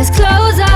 eyes, close